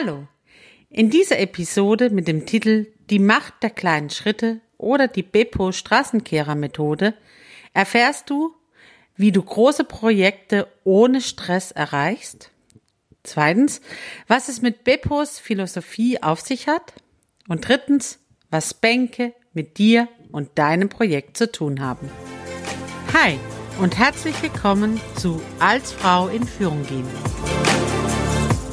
Hallo! In dieser Episode mit dem Titel Die Macht der kleinen Schritte oder die Beppo Straßenkehrer Methode erfährst du, wie du große Projekte ohne Stress erreichst. Zweitens, was es mit Beppos Philosophie auf sich hat. Und drittens, was Bänke mit dir und deinem Projekt zu tun haben. Hi und herzlich willkommen zu Als Frau in Führung gehen.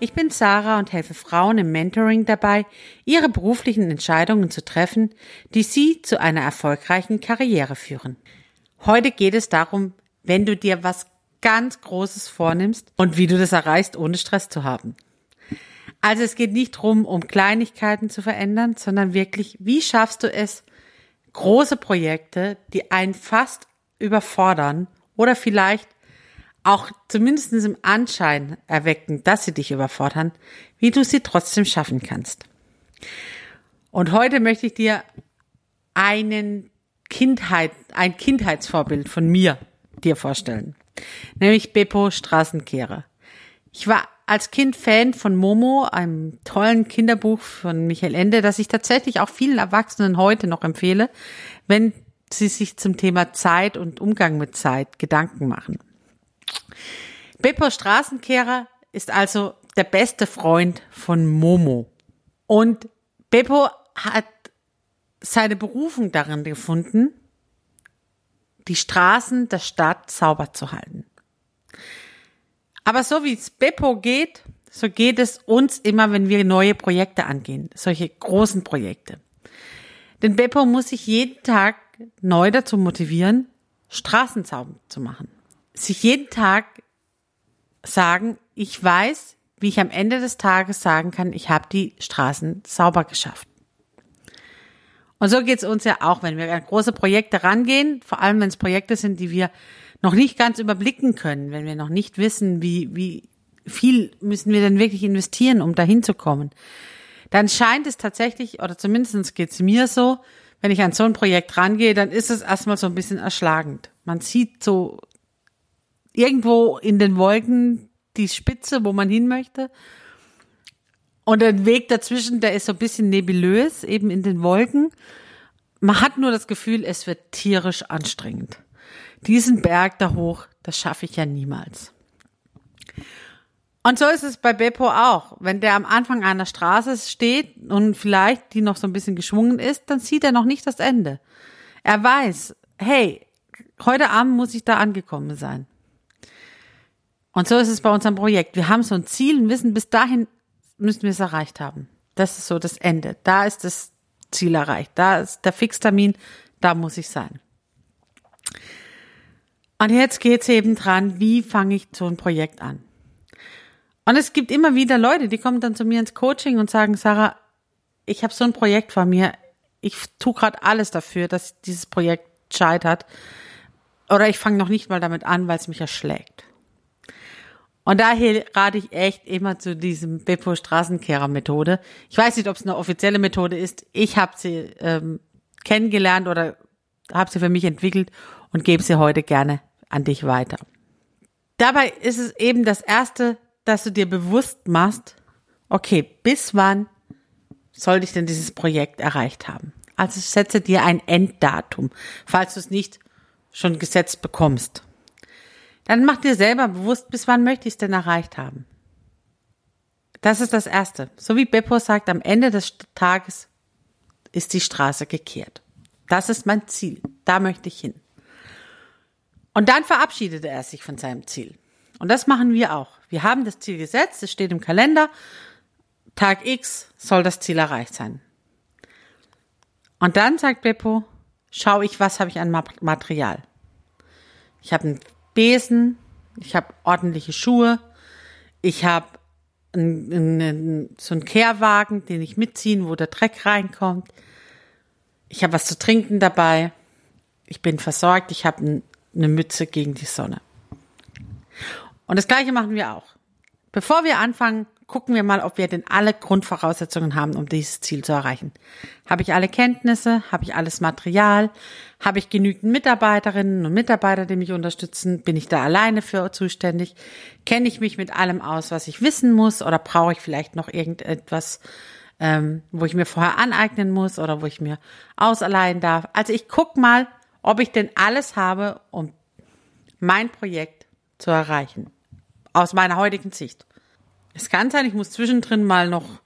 ich bin Sarah und helfe Frauen im Mentoring dabei, ihre beruflichen Entscheidungen zu treffen, die sie zu einer erfolgreichen Karriere führen. Heute geht es darum, wenn du dir was ganz Großes vornimmst und wie du das erreichst, ohne Stress zu haben. Also es geht nicht darum, um Kleinigkeiten zu verändern, sondern wirklich, wie schaffst du es, große Projekte, die einen fast überfordern oder vielleicht auch zumindest im Anschein erwecken, dass sie dich überfordern, wie du sie trotzdem schaffen kannst. Und heute möchte ich dir einen Kindheit, ein Kindheitsvorbild von mir dir vorstellen. Nämlich Beppo Straßenkehrer. Ich war als Kind Fan von Momo, einem tollen Kinderbuch von Michael Ende, das ich tatsächlich auch vielen Erwachsenen heute noch empfehle, wenn sie sich zum Thema Zeit und Umgang mit Zeit Gedanken machen. Beppo Straßenkehrer ist also der beste Freund von Momo. Und Beppo hat seine Berufung darin gefunden, die Straßen der Stadt sauber zu halten. Aber so wie es Beppo geht, so geht es uns immer, wenn wir neue Projekte angehen, solche großen Projekte. Denn Beppo muss sich jeden Tag neu dazu motivieren, Straßen sauber zu machen. Sich jeden Tag sagen, ich weiß, wie ich am Ende des Tages sagen kann, ich habe die Straßen sauber geschafft. Und so geht es uns ja auch, wenn wir an große Projekte rangehen, vor allem wenn es Projekte sind, die wir noch nicht ganz überblicken können, wenn wir noch nicht wissen, wie, wie viel müssen wir denn wirklich investieren, um dahin zu kommen, dann scheint es tatsächlich, oder zumindest geht es mir so, wenn ich an so ein Projekt rangehe, dann ist es erstmal so ein bisschen erschlagend. Man sieht so irgendwo in den Wolken die Spitze, wo man hin möchte. Und der Weg dazwischen, der ist so ein bisschen nebulös, eben in den Wolken. Man hat nur das Gefühl, es wird tierisch anstrengend. Diesen Berg da hoch, das schaffe ich ja niemals. Und so ist es bei Beppo auch. Wenn der am Anfang einer Straße steht und vielleicht die noch so ein bisschen geschwungen ist, dann sieht er noch nicht das Ende. Er weiß, hey, heute Abend muss ich da angekommen sein. Und so ist es bei unserem Projekt. Wir haben so ein Ziel und wissen, bis dahin müssen wir es erreicht haben. Das ist so das Ende. Da ist das Ziel erreicht. Da ist der Fixtermin. Da muss ich sein. Und jetzt geht's eben dran, wie fange ich so ein Projekt an? Und es gibt immer wieder Leute, die kommen dann zu mir ins Coaching und sagen, Sarah, ich habe so ein Projekt vor mir. Ich tue gerade alles dafür, dass dieses Projekt scheitert. Oder ich fange noch nicht mal damit an, weil es mich erschlägt. Und daher rate ich echt immer zu diesem Beppo Straßenkehrer Methode. Ich weiß nicht, ob es eine offizielle Methode ist. Ich habe sie ähm, kennengelernt oder habe sie für mich entwickelt und gebe sie heute gerne an dich weiter. Dabei ist es eben das Erste, dass du dir bewusst machst, okay, bis wann sollte ich denn dieses Projekt erreicht haben? Also setze dir ein Enddatum, falls du es nicht schon gesetzt bekommst. Dann mach dir selber bewusst, bis wann möchte ich es denn erreicht haben. Das ist das Erste. So wie Beppo sagt, am Ende des Tages ist die Straße gekehrt. Das ist mein Ziel. Da möchte ich hin. Und dann verabschiedet er sich von seinem Ziel. Und das machen wir auch. Wir haben das Ziel gesetzt, es steht im Kalender. Tag X soll das Ziel erreicht sein. Und dann sagt Beppo, schau ich, was habe ich an Material. Ich habe einen Besen, ich habe ordentliche Schuhe, ich habe so ein Kehrwagen, den ich mitziehen, wo der Dreck reinkommt. Ich habe was zu trinken dabei. Ich bin versorgt. Ich habe eine Mütze gegen die Sonne. Und das Gleiche machen wir auch. Bevor wir anfangen, gucken wir mal, ob wir denn alle Grundvoraussetzungen haben, um dieses Ziel zu erreichen. Habe ich alle Kenntnisse? Habe ich alles Material? Habe ich genügend Mitarbeiterinnen und Mitarbeiter, die mich unterstützen? Bin ich da alleine für zuständig? Kenne ich mich mit allem aus, was ich wissen muss? Oder brauche ich vielleicht noch irgendetwas, ähm, wo ich mir vorher aneignen muss oder wo ich mir ausleihen darf? Also ich guck mal, ob ich denn alles habe, um mein Projekt zu erreichen. Aus meiner heutigen Sicht. Es kann sein, ich muss zwischendrin mal noch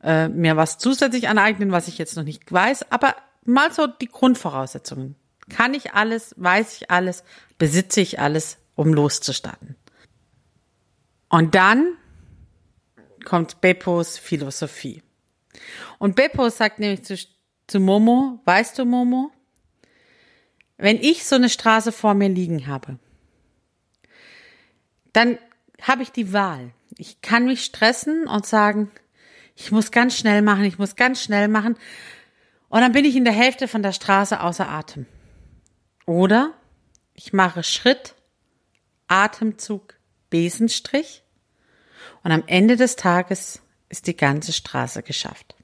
äh, mir was zusätzlich aneignen, was ich jetzt noch nicht weiß, aber mal so die Grundvoraussetzungen. Kann ich alles, weiß ich alles, besitze ich alles, um loszustarten. Und dann kommt Beppos Philosophie. Und Beppo sagt nämlich zu, zu Momo, weißt du Momo, wenn ich so eine Straße vor mir liegen habe, dann habe ich die Wahl. Ich kann mich stressen und sagen, ich muss ganz schnell machen, ich muss ganz schnell machen. Und dann bin ich in der Hälfte von der Straße außer Atem. Oder ich mache Schritt, Atemzug, Besenstrich. Und am Ende des Tages ist die ganze Straße geschafft.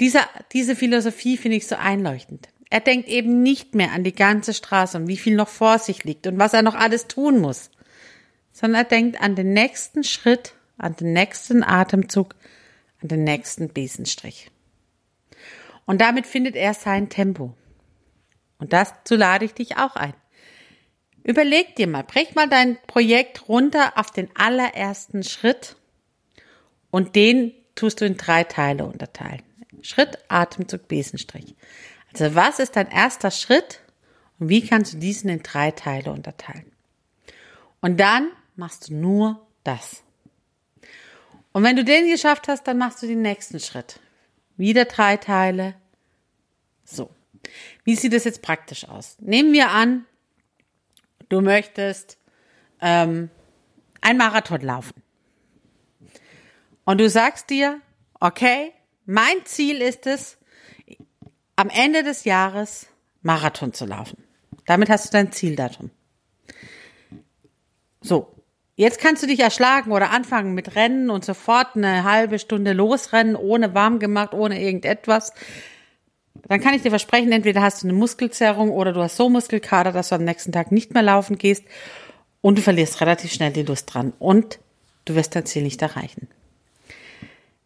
Diese, diese Philosophie finde ich so einleuchtend. Er denkt eben nicht mehr an die ganze Straße und wie viel noch vor sich liegt und was er noch alles tun muss, sondern er denkt an den nächsten Schritt, an den nächsten Atemzug, an den nächsten Besenstrich. Und damit findet er sein Tempo. Und dazu lade ich dich auch ein. Überleg dir mal, brech mal dein Projekt runter auf den allerersten Schritt und den tust du in drei Teile unterteilen. Schritt, Atemzug, Besenstrich. Also was ist dein erster Schritt und wie kannst du diesen in drei Teile unterteilen? Und dann machst du nur das. Und wenn du den geschafft hast, dann machst du den nächsten Schritt. Wieder drei Teile. So. Wie sieht das jetzt praktisch aus? Nehmen wir an, du möchtest ähm, ein Marathon laufen. Und du sagst dir, okay, mein Ziel ist es, am Ende des Jahres Marathon zu laufen. Damit hast du dein Zieldatum. So, Jetzt kannst du dich erschlagen oder anfangen mit Rennen und sofort eine halbe Stunde losrennen, ohne warm gemacht, ohne irgendetwas. Dann kann ich dir versprechen, entweder hast du eine Muskelzerrung oder du hast so Muskelkater, dass du am nächsten Tag nicht mehr laufen gehst und du verlierst relativ schnell die Lust dran und du wirst dein Ziel nicht erreichen.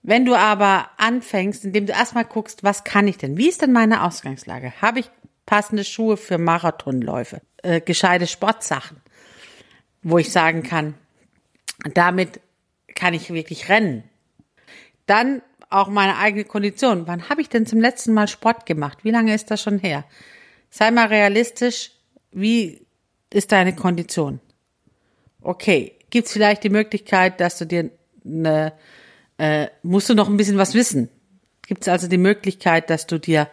Wenn du aber anfängst, indem du erstmal guckst, was kann ich denn? Wie ist denn meine Ausgangslage? Habe ich passende Schuhe für Marathonläufe? Äh, gescheite Sportsachen? Wo ich sagen kann, damit kann ich wirklich rennen. Dann auch meine eigene Kondition. Wann habe ich denn zum letzten Mal Sport gemacht? Wie lange ist das schon her? Sei mal realistisch. Wie ist deine Kondition? Okay, gibt es vielleicht die Möglichkeit, dass du dir eine, äh, musst du noch ein bisschen was wissen? Gibt es also die Möglichkeit, dass du dir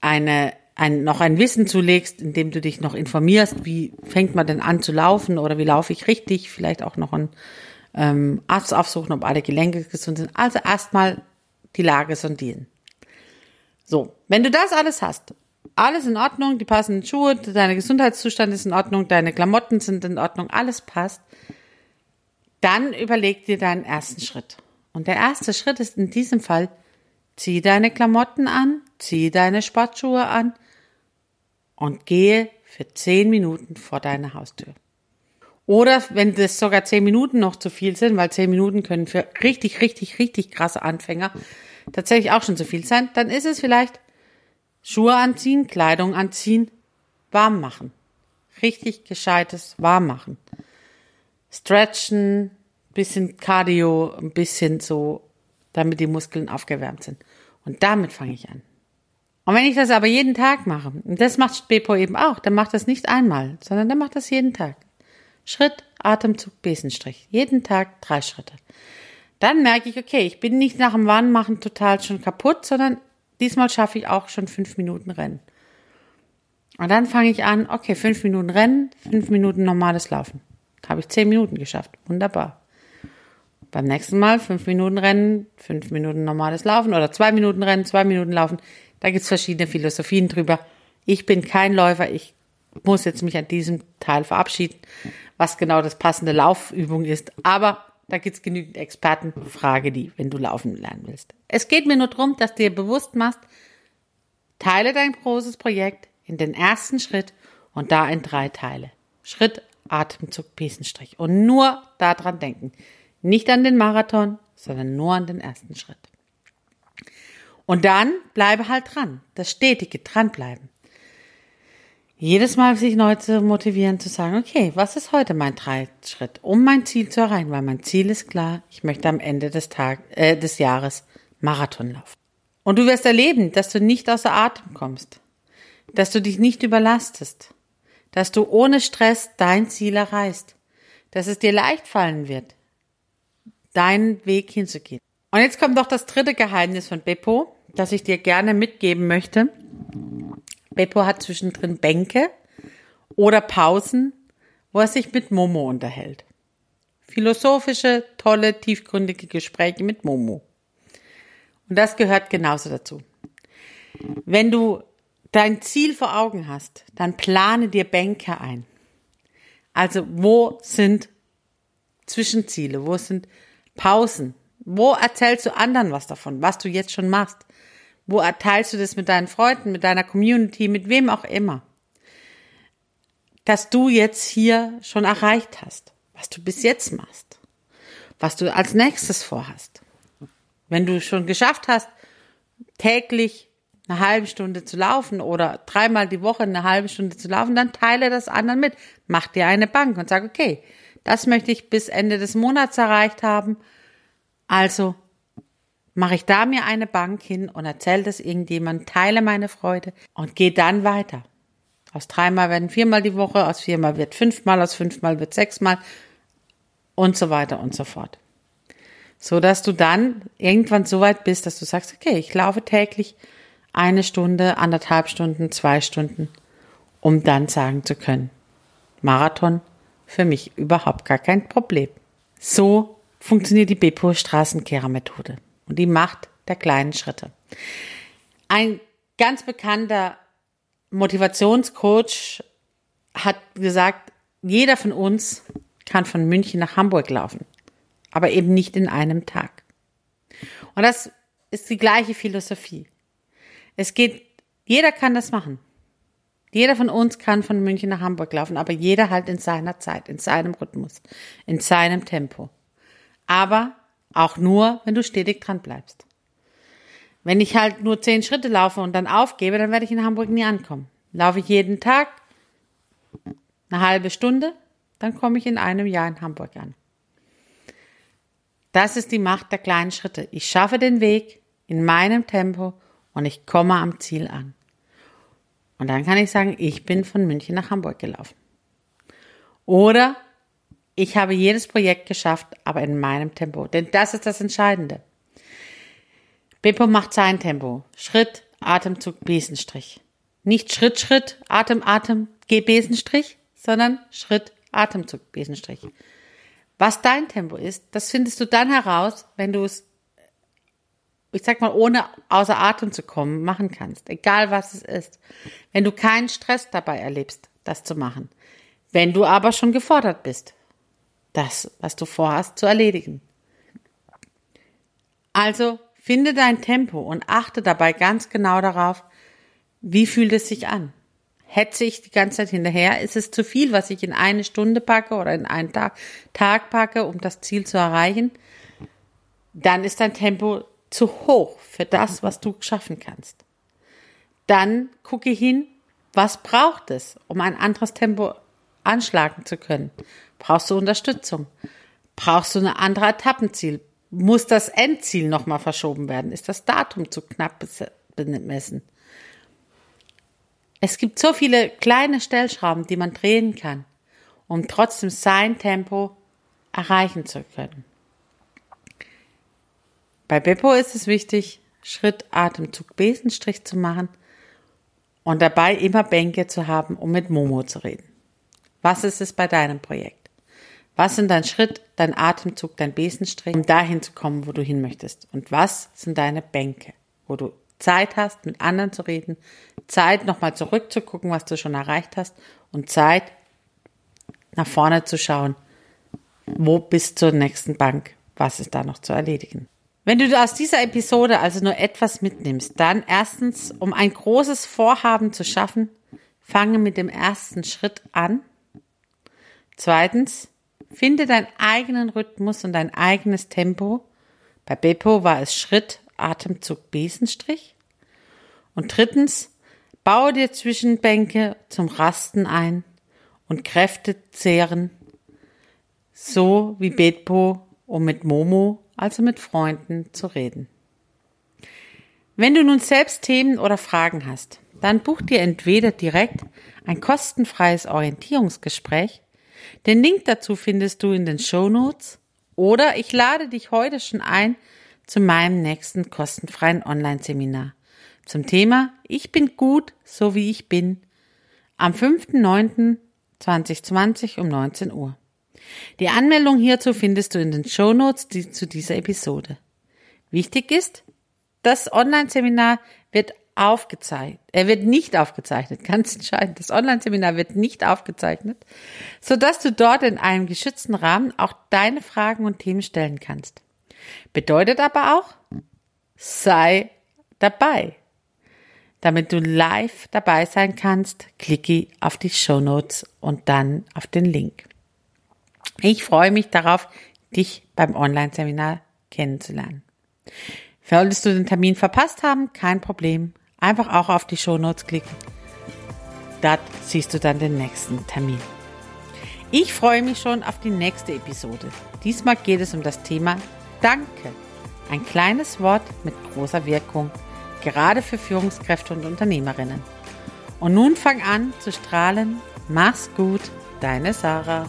eine ein, noch ein Wissen zulegst, indem du dich noch informierst, wie fängt man denn an zu laufen oder wie laufe ich richtig, vielleicht auch noch einen ähm, Arzt aufsuchen, ob alle Gelenke gesund sind. Also erstmal die Lage sondieren. So, wenn du das alles hast, alles in Ordnung, die passenden Schuhe, dein Gesundheitszustand ist in Ordnung, deine Klamotten sind in Ordnung, alles passt, dann überleg dir deinen ersten Schritt. Und der erste Schritt ist in diesem Fall, zieh deine Klamotten an, zieh deine Sportschuhe an, und gehe für zehn Minuten vor deine Haustür. Oder wenn das sogar zehn Minuten noch zu viel sind, weil zehn Minuten können für richtig, richtig, richtig krasse Anfänger tatsächlich auch schon zu viel sein, dann ist es vielleicht Schuhe anziehen, Kleidung anziehen, warm machen. Richtig gescheites warm machen. Stretchen, bisschen Cardio, ein bisschen so, damit die Muskeln aufgewärmt sind. Und damit fange ich an. Und wenn ich das aber jeden Tag mache, und das macht Bepo eben auch, dann macht das nicht einmal, sondern dann macht das jeden Tag. Schritt, Atemzug, Besenstrich. Jeden Tag drei Schritte. Dann merke ich, okay, ich bin nicht nach dem Warnmachen total schon kaputt, sondern diesmal schaffe ich auch schon fünf Minuten Rennen. Und dann fange ich an, okay, fünf Minuten Rennen, fünf Minuten normales Laufen. Habe ich zehn Minuten geschafft. Wunderbar. Beim nächsten Mal fünf Minuten Rennen, fünf Minuten normales Laufen oder zwei Minuten Rennen, zwei Minuten Laufen. Da gibt's verschiedene Philosophien drüber. Ich bin kein Läufer, ich muss jetzt mich an diesem Teil verabschieden, was genau das passende Laufübung ist. Aber da gibt's genügend Experten, frage die, wenn du laufen lernen willst. Es geht mir nur darum, dass du dir bewusst machst, teile dein großes Projekt in den ersten Schritt und da in drei Teile. Schritt, Atemzug, Besenstrich. Und nur daran denken. Nicht an den Marathon, sondern nur an den ersten Schritt. Und dann bleibe halt dran. Das stetige dranbleiben. Jedes Mal sich neu zu motivieren, zu sagen, okay, was ist heute mein Schritt, um mein Ziel zu erreichen? Weil mein Ziel ist klar, ich möchte am Ende des, Tag, äh, des Jahres Marathon laufen. Und du wirst erleben, dass du nicht außer Atem kommst, dass du dich nicht überlastest, dass du ohne Stress dein Ziel erreichst, dass es dir leicht fallen wird, deinen Weg hinzugehen. Und jetzt kommt noch das dritte Geheimnis von Beppo, das ich dir gerne mitgeben möchte. Beppo hat zwischendrin Bänke oder Pausen, wo er sich mit Momo unterhält. Philosophische, tolle, tiefgründige Gespräche mit Momo. Und das gehört genauso dazu. Wenn du dein Ziel vor Augen hast, dann plane dir Bänke ein. Also wo sind Zwischenziele, wo sind Pausen, wo erzählst du anderen was davon, was du jetzt schon machst? Wo erteilst du das mit deinen Freunden, mit deiner Community, mit wem auch immer? Dass du jetzt hier schon erreicht hast, was du bis jetzt machst, was du als nächstes vorhast. Wenn du schon geschafft hast, täglich eine halbe Stunde zu laufen oder dreimal die Woche eine halbe Stunde zu laufen, dann teile das anderen mit. Mach dir eine Bank und sag, okay, das möchte ich bis Ende des Monats erreicht haben. Also mache ich da mir eine Bank hin und erzähle das irgendjemand, teile meine Freude und gehe dann weiter. Aus dreimal werden viermal die Woche, aus viermal wird fünfmal, aus fünfmal wird sechsmal und so weiter und so fort. So dass du dann irgendwann so weit bist, dass du sagst, okay, ich laufe täglich eine Stunde, anderthalb Stunden, zwei Stunden, um dann sagen zu können, Marathon für mich überhaupt gar kein Problem. So funktioniert die Bepo Straßenkehrermethode und die Macht der kleinen Schritte. Ein ganz bekannter Motivationscoach hat gesagt, jeder von uns kann von München nach Hamburg laufen, aber eben nicht in einem Tag. Und das ist die gleiche Philosophie. Es geht, jeder kann das machen. Jeder von uns kann von München nach Hamburg laufen, aber jeder halt in seiner Zeit, in seinem Rhythmus, in seinem Tempo. Aber auch nur, wenn du stetig dran bleibst. Wenn ich halt nur zehn Schritte laufe und dann aufgebe, dann werde ich in Hamburg nie ankommen. Laufe ich jeden Tag eine halbe Stunde, dann komme ich in einem Jahr in Hamburg an. Das ist die Macht der kleinen Schritte. Ich schaffe den Weg in meinem Tempo und ich komme am Ziel an. Und dann kann ich sagen, ich bin von München nach Hamburg gelaufen. Oder ich habe jedes Projekt geschafft, aber in meinem Tempo. Denn das ist das Entscheidende. Beppo macht sein Tempo. Schritt, Atemzug, Besenstrich. Nicht Schritt, Schritt, Atem, Atem, Geh Besenstrich, sondern Schritt, Atemzug, Besenstrich. Was dein Tempo ist, das findest du dann heraus, wenn du es, ich sag mal, ohne außer Atem zu kommen, machen kannst. Egal was es ist. Wenn du keinen Stress dabei erlebst, das zu machen. Wenn du aber schon gefordert bist, das, was du vorhast, zu erledigen. Also finde dein Tempo und achte dabei ganz genau darauf, wie fühlt es sich an. Hetze ich die ganze Zeit hinterher? Ist es zu viel, was ich in eine Stunde packe oder in einen Tag, Tag packe, um das Ziel zu erreichen? Dann ist dein Tempo zu hoch für das, was du schaffen kannst. Dann gucke hin, was braucht es, um ein anderes Tempo anschlagen zu können? Brauchst du Unterstützung? Brauchst du ein anderes Etappenziel? Muss das Endziel nochmal verschoben werden? Ist das Datum zu knapp bemessen? Es gibt so viele kleine Stellschrauben, die man drehen kann, um trotzdem sein Tempo erreichen zu können. Bei Beppo ist es wichtig, Schritt, Atemzug, Besenstrich zu machen und dabei immer Bänke zu haben, um mit Momo zu reden. Was ist es bei deinem Projekt? Was sind dein Schritt, dein Atemzug, dein Besenstrich, um dahin zu kommen, wo du hin möchtest? Und was sind deine Bänke, wo du Zeit hast, mit anderen zu reden, Zeit, nochmal zurückzugucken, was du schon erreicht hast und Zeit, nach vorne zu schauen, wo bis zur nächsten Bank, was ist da noch zu erledigen. Wenn du aus dieser Episode also nur etwas mitnimmst, dann erstens, um ein großes Vorhaben zu schaffen, fange mit dem ersten Schritt an. Zweitens, finde deinen eigenen Rhythmus und dein eigenes Tempo. Bei Beppo war es Schritt, Atemzug, Besenstrich. Und drittens, baue dir Zwischenbänke zum Rasten ein und Kräfte zehren, so wie Betpo, um mit Momo, also mit Freunden, zu reden. Wenn du nun selbst Themen oder Fragen hast, dann buch dir entweder direkt ein kostenfreies Orientierungsgespräch. Den Link dazu findest du in den Show Notes oder ich lade dich heute schon ein zu meinem nächsten kostenfreien Online-Seminar zum Thema Ich bin gut, so wie ich bin am 5.9.2020 um 19 Uhr. Die Anmeldung hierzu findest du in den Show Notes die, zu dieser Episode. Wichtig ist, das Online-Seminar wird aufgezeichnet. Er wird nicht aufgezeichnet, ganz entscheidend. Das Online-Seminar wird nicht aufgezeichnet, so dass du dort in einem geschützten Rahmen auch deine Fragen und Themen stellen kannst. Bedeutet aber auch, sei dabei. Damit du live dabei sein kannst, klicke auf die Show Notes und dann auf den Link. Ich freue mich darauf, dich beim Online-Seminar kennenzulernen. Solltest du den Termin verpasst haben, kein Problem. Einfach auch auf die Show Notes klicken. Dort siehst du dann den nächsten Termin. Ich freue mich schon auf die nächste Episode. Diesmal geht es um das Thema Danke. Ein kleines Wort mit großer Wirkung, gerade für Führungskräfte und Unternehmerinnen. Und nun fang an zu strahlen. Mach's gut, deine Sarah.